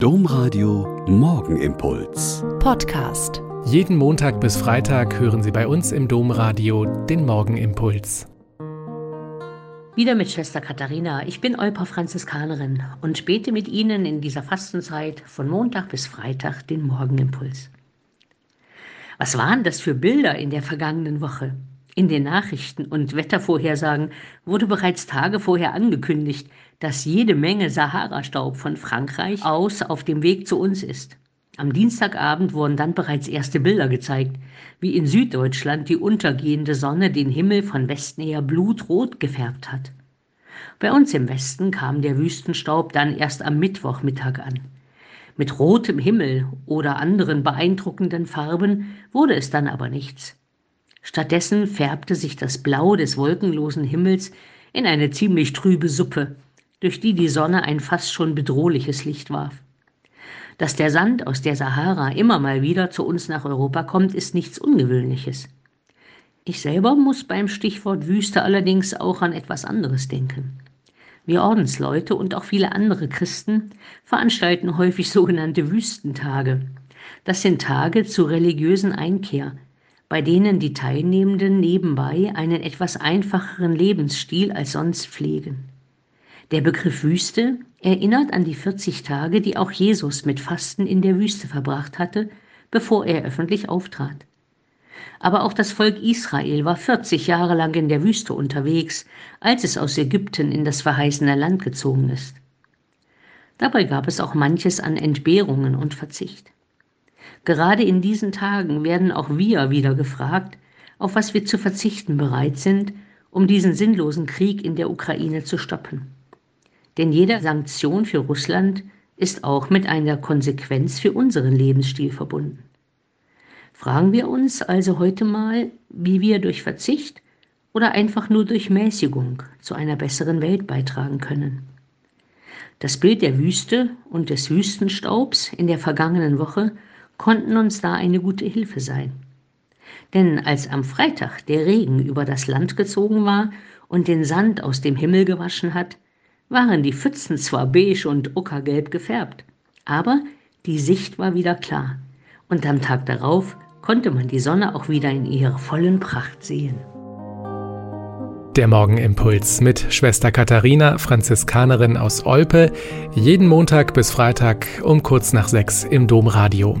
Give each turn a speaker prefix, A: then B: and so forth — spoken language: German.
A: Domradio Morgenimpuls.
B: Podcast.
C: Jeden Montag bis Freitag hören Sie bei uns im Domradio den Morgenimpuls.
D: Wieder mit Schwester Katharina. Ich bin Euper Franziskanerin und bete mit Ihnen in dieser Fastenzeit von Montag bis Freitag den Morgenimpuls. Was waren das für Bilder in der vergangenen Woche? In den Nachrichten und Wettervorhersagen wurde bereits Tage vorher angekündigt, dass jede Menge Sahara-Staub von Frankreich aus auf dem Weg zu uns ist. Am Dienstagabend wurden dann bereits erste Bilder gezeigt, wie in Süddeutschland die untergehende Sonne den Himmel von Westen her blutrot gefärbt hat. Bei uns im Westen kam der Wüstenstaub dann erst am Mittwochmittag an. Mit rotem Himmel oder anderen beeindruckenden Farben wurde es dann aber nichts. Stattdessen färbte sich das Blau des wolkenlosen Himmels in eine ziemlich trübe Suppe, durch die die Sonne ein fast schon bedrohliches Licht warf. Dass der Sand aus der Sahara immer mal wieder zu uns nach Europa kommt, ist nichts Ungewöhnliches. Ich selber muss beim Stichwort Wüste allerdings auch an etwas anderes denken. Wir Ordensleute und auch viele andere Christen veranstalten häufig sogenannte Wüstentage. Das sind Tage zur religiösen Einkehr, bei denen die Teilnehmenden nebenbei einen etwas einfacheren Lebensstil als sonst pflegen. Der Begriff Wüste erinnert an die 40 Tage, die auch Jesus mit Fasten in der Wüste verbracht hatte, bevor er öffentlich auftrat. Aber auch das Volk Israel war 40 Jahre lang in der Wüste unterwegs, als es aus Ägypten in das verheißene Land gezogen ist. Dabei gab es auch manches an Entbehrungen und Verzicht. Gerade in diesen Tagen werden auch wir wieder gefragt, auf was wir zu verzichten bereit sind, um diesen sinnlosen Krieg in der Ukraine zu stoppen. Denn jede Sanktion für Russland ist auch mit einer Konsequenz für unseren Lebensstil verbunden. Fragen wir uns also heute mal, wie wir durch Verzicht oder einfach nur durch Mäßigung zu einer besseren Welt beitragen können. Das Bild der Wüste und des Wüstenstaubs in der vergangenen Woche konnten uns da eine gute Hilfe sein. Denn als am Freitag der Regen über das Land gezogen war und den Sand aus dem Himmel gewaschen hat, waren die Pfützen zwar beige und ockergelb gefärbt, aber die Sicht war wieder klar und am Tag darauf konnte man die Sonne auch wieder in ihrer vollen Pracht sehen.
C: Der Morgenimpuls mit Schwester Katharina, Franziskanerin aus Olpe, jeden Montag bis Freitag um kurz nach sechs im Domradio.